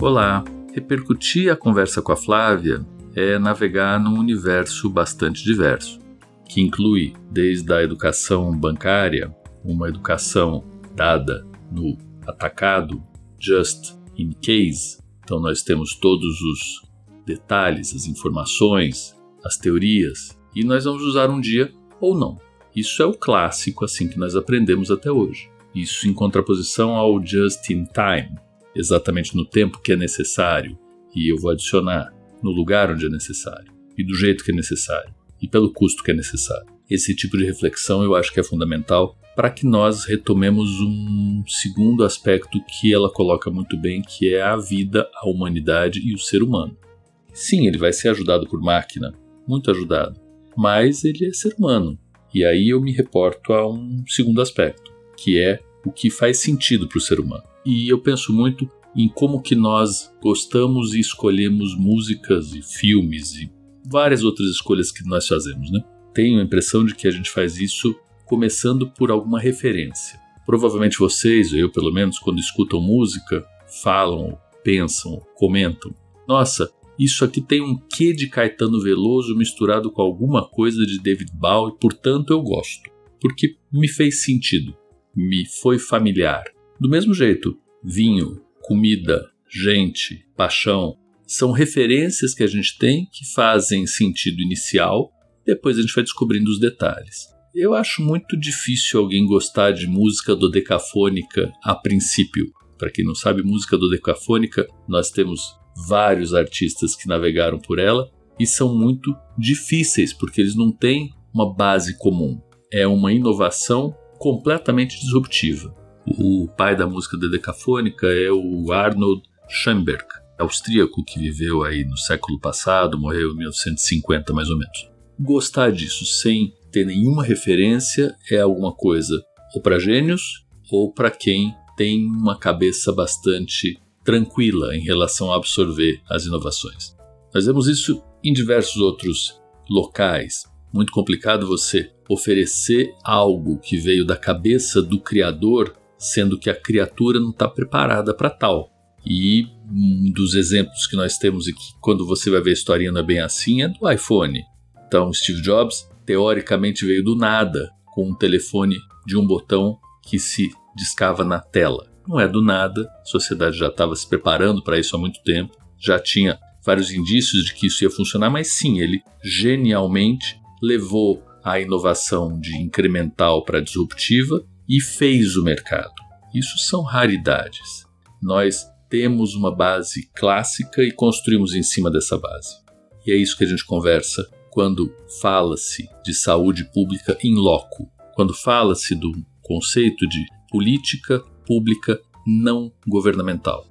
Olá! Repercutir a conversa com a Flávia é navegar num universo bastante diverso, que inclui desde a educação bancária, uma educação dada no atacado, just in case. Então nós temos todos os detalhes, as informações, as teorias, e nós vamos usar um dia ou não. Isso é o clássico assim que nós aprendemos até hoje. Isso em contraposição ao just in time, exatamente no tempo que é necessário, e eu vou adicionar no lugar onde é necessário, e do jeito que é necessário, e pelo custo que é necessário. Esse tipo de reflexão eu acho que é fundamental para que nós retomemos um segundo aspecto que ela coloca muito bem, que é a vida, a humanidade e o ser humano. Sim, ele vai ser ajudado por máquina, muito ajudado, mas ele é ser humano. E aí eu me reporto a um segundo aspecto, que é o que faz sentido para o ser humano e eu penso muito em como que nós gostamos e escolhemos músicas e filmes e várias outras escolhas que nós fazemos, né? Tenho a impressão de que a gente faz isso começando por alguma referência. Provavelmente vocês, eu pelo menos, quando escutam música, falam, pensam, comentam: "Nossa, isso aqui tem um quê de Caetano Veloso misturado com alguma coisa de David Bowie, portanto eu gosto, porque me fez sentido, me foi familiar, do mesmo jeito, vinho, comida, gente, paixão são referências que a gente tem que fazem sentido inicial, depois a gente vai descobrindo os detalhes. Eu acho muito difícil alguém gostar de música dodecafônica a princípio. Para quem não sabe, música dodecafônica, nós temos vários artistas que navegaram por ela e são muito difíceis porque eles não têm uma base comum. É uma inovação completamente disruptiva. O pai da música decafônica é o Arnold Schoenberg, austríaco que viveu aí no século passado, morreu em 1950 mais ou menos. Gostar disso sem ter nenhuma referência é alguma coisa ou para gênios ou para quem tem uma cabeça bastante tranquila em relação a absorver as inovações. Nós vemos isso em diversos outros locais. Muito complicado você oferecer algo que veio da cabeça do criador sendo que a criatura não está preparada para tal. E um dos exemplos que nós temos aqui, quando você vai ver a historinha não é bem assim, é do iPhone. Então, Steve Jobs, teoricamente, veio do nada, com um telefone de um botão que se discava na tela. Não é do nada, a sociedade já estava se preparando para isso há muito tempo, já tinha vários indícios de que isso ia funcionar, mas sim, ele genialmente levou a inovação de incremental para disruptiva e fez o mercado. Isso são raridades. Nós temos uma base clássica e construímos em cima dessa base. E é isso que a gente conversa quando fala-se de saúde pública em loco, quando fala-se do conceito de política pública não governamental.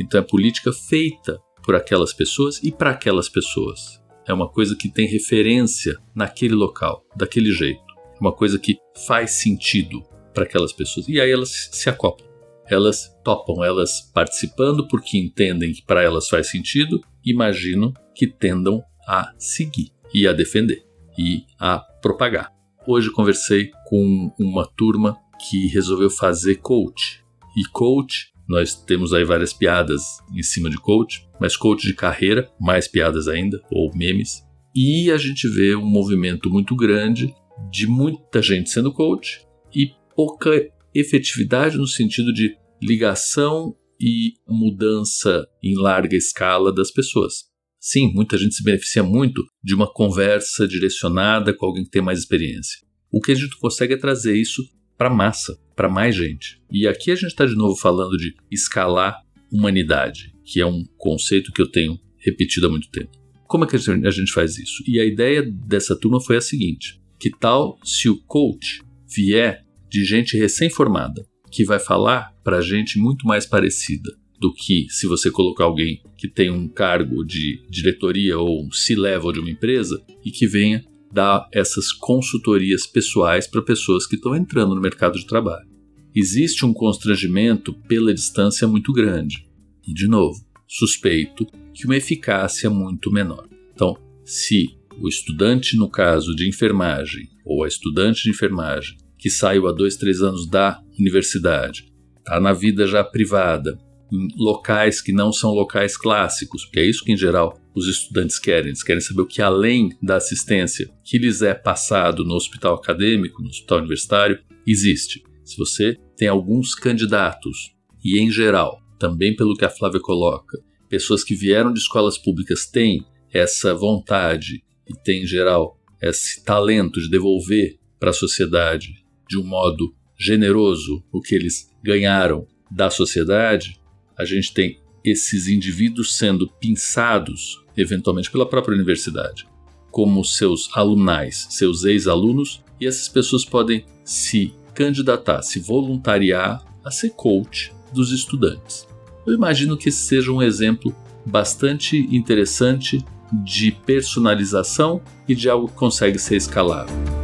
Então é política feita por aquelas pessoas e para aquelas pessoas. É uma coisa que tem referência naquele local, daquele jeito. É uma coisa que faz sentido para aquelas pessoas. E aí elas se acoplam. elas topam, elas participando porque entendem que para elas faz sentido, imagino que tendam a seguir e a defender e a propagar. Hoje conversei com uma turma que resolveu fazer coach. E coach, nós temos aí várias piadas em cima de coach, mas coach de carreira, mais piadas ainda, ou memes. E a gente vê um movimento muito grande de muita gente sendo coach e pouca efetividade no sentido de ligação e mudança em larga escala das pessoas. Sim, muita gente se beneficia muito de uma conversa direcionada com alguém que tem mais experiência. O que a gente consegue é trazer isso para massa, para mais gente. E aqui a gente está de novo falando de escalar humanidade, que é um conceito que eu tenho repetido há muito tempo. Como é que a gente faz isso? E a ideia dessa turma foi a seguinte: que tal se o coach vier de gente recém-formada, que vai falar para gente muito mais parecida do que se você colocar alguém que tem um cargo de diretoria ou um C-level de uma empresa e que venha dar essas consultorias pessoais para pessoas que estão entrando no mercado de trabalho. Existe um constrangimento pela distância muito grande. E, de novo, suspeito que uma eficácia muito menor. Então, se o estudante, no caso de enfermagem, ou a estudante de enfermagem, que saiu há dois, três anos da universidade, está na vida já privada, em locais que não são locais clássicos, porque é isso que em geral os estudantes querem. Eles querem saber o que além da assistência que lhes é passado no hospital acadêmico, no hospital universitário, existe. Se você tem alguns candidatos, e em geral, também pelo que a Flávia coloca, pessoas que vieram de escolas públicas têm essa vontade e têm, em geral, esse talento de devolver para a sociedade de um modo generoso o que eles ganharam da sociedade, a gente tem esses indivíduos sendo pinçados, eventualmente pela própria universidade, como seus alunais, seus ex-alunos, e essas pessoas podem se candidatar, se voluntariar a ser coach dos estudantes. Eu imagino que esse seja um exemplo bastante interessante de personalização e de algo que consegue ser escalável.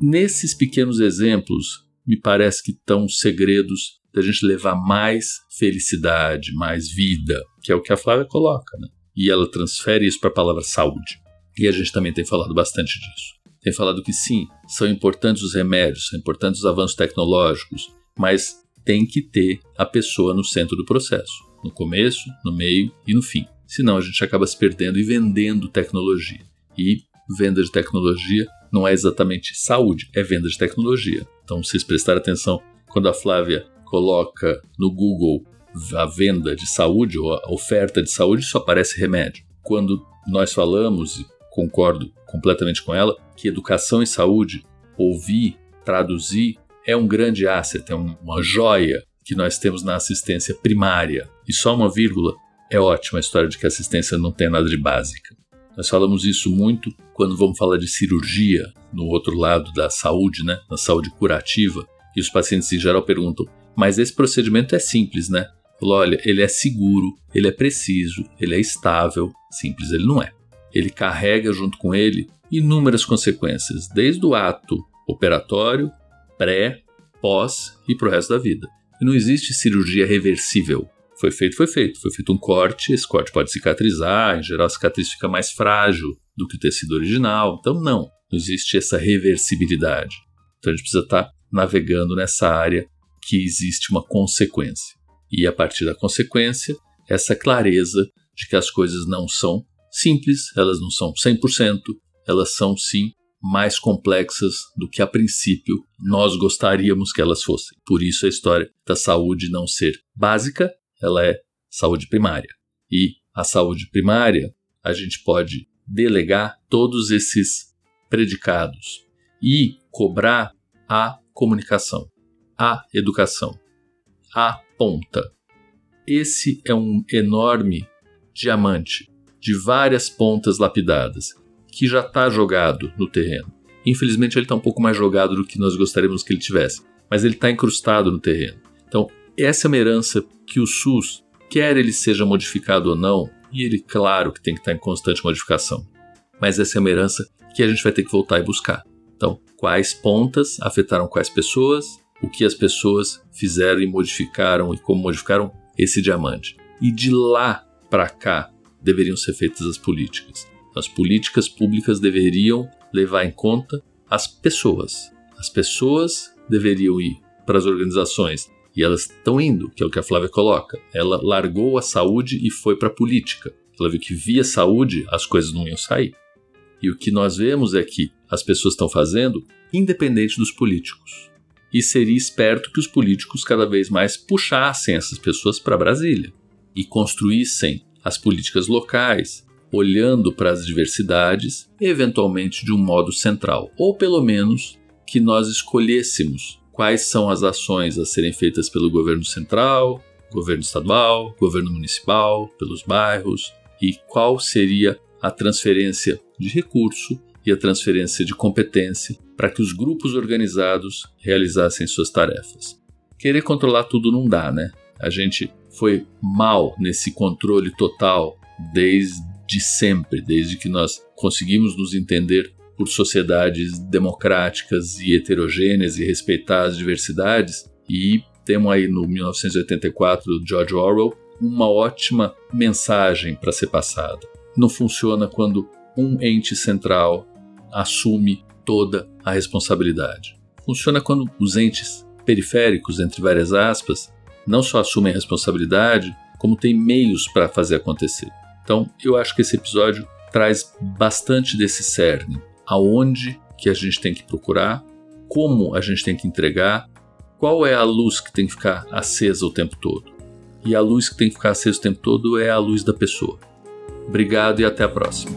Nesses pequenos exemplos, me parece que estão segredos da gente levar mais felicidade, mais vida, que é o que a Flávia coloca, né? E ela transfere isso para a palavra saúde. E a gente também tem falado bastante disso. Tem falado que sim, são importantes os remédios, são importantes os avanços tecnológicos, mas tem que ter a pessoa no centro do processo, no começo, no meio e no fim. Senão a gente acaba se perdendo e vendendo tecnologia. E venda de tecnologia não é exatamente saúde, é venda de tecnologia. Então, vocês prestarem atenção, quando a Flávia coloca no Google a venda de saúde ou a oferta de saúde, só aparece remédio. Quando nós falamos, e concordo completamente com ela, que educação e saúde, ouvir, traduzir, é um grande asset, é uma joia que nós temos na assistência primária. E só uma vírgula, é ótima a história de que a assistência não tem nada de básica. Nós falamos isso muito quando vamos falar de cirurgia, no outro lado da saúde, né, na saúde curativa, e os pacientes em geral perguntam: mas esse procedimento é simples, né? Falou, olha, ele é seguro, ele é preciso, ele é estável. Simples ele não é. Ele carrega junto com ele inúmeras consequências, desde o ato operatório, pré, pós e para o resto da vida. E não existe cirurgia reversível. Foi feito, foi feito. Foi feito um corte, esse corte pode cicatrizar, em geral a cicatriz fica mais frágil do que o tecido original. Então, não, não existe essa reversibilidade. Então, a gente precisa estar tá navegando nessa área que existe uma consequência. E a partir da consequência, essa clareza de que as coisas não são simples, elas não são 100%, elas são sim mais complexas do que a princípio nós gostaríamos que elas fossem. Por isso a história da saúde não ser básica ela é saúde primária. E a saúde primária, a gente pode delegar todos esses predicados e cobrar a comunicação, a educação, a ponta. Esse é um enorme diamante de várias pontas lapidadas que já está jogado no terreno. Infelizmente, ele está um pouco mais jogado do que nós gostaríamos que ele tivesse, mas ele está incrustado no terreno. Então, essa é uma herança que o SUS, quer ele seja modificado ou não, e ele, claro, que tem que estar em constante modificação, mas essa é uma herança que a gente vai ter que voltar e buscar. Então, quais pontas afetaram quais pessoas, o que as pessoas fizeram e modificaram e como modificaram esse diamante. E de lá para cá deveriam ser feitas as políticas. As políticas públicas deveriam levar em conta as pessoas. As pessoas deveriam ir para as organizações e elas estão indo, que é o que a Flávia coloca. Ela largou a saúde e foi para a política. Ela viu que via saúde as coisas não iam sair. E o que nós vemos é que as pessoas estão fazendo independente dos políticos. E seria esperto que os políticos cada vez mais puxassem essas pessoas para Brasília e construíssem as políticas locais, olhando para as diversidades, eventualmente de um modo central, ou pelo menos que nós escolhêssemos quais são as ações a serem feitas pelo governo central, governo estadual, governo municipal, pelos bairros e qual seria a transferência de recurso e a transferência de competência para que os grupos organizados realizassem suas tarefas. Querer controlar tudo não dá, né? A gente foi mal nesse controle total desde sempre, desde que nós conseguimos nos entender por sociedades democráticas e heterogêneas e respeitar as diversidades. E temos aí no 1984 George Orwell uma ótima mensagem para ser passada. Não funciona quando um ente central assume toda a responsabilidade. Funciona quando os entes periféricos, entre várias aspas, não só assumem a responsabilidade, como têm meios para fazer acontecer. Então, eu acho que esse episódio traz bastante desse cerne. Aonde que a gente tem que procurar, como a gente tem que entregar, qual é a luz que tem que ficar acesa o tempo todo. E a luz que tem que ficar acesa o tempo todo é a luz da pessoa. Obrigado e até a próxima.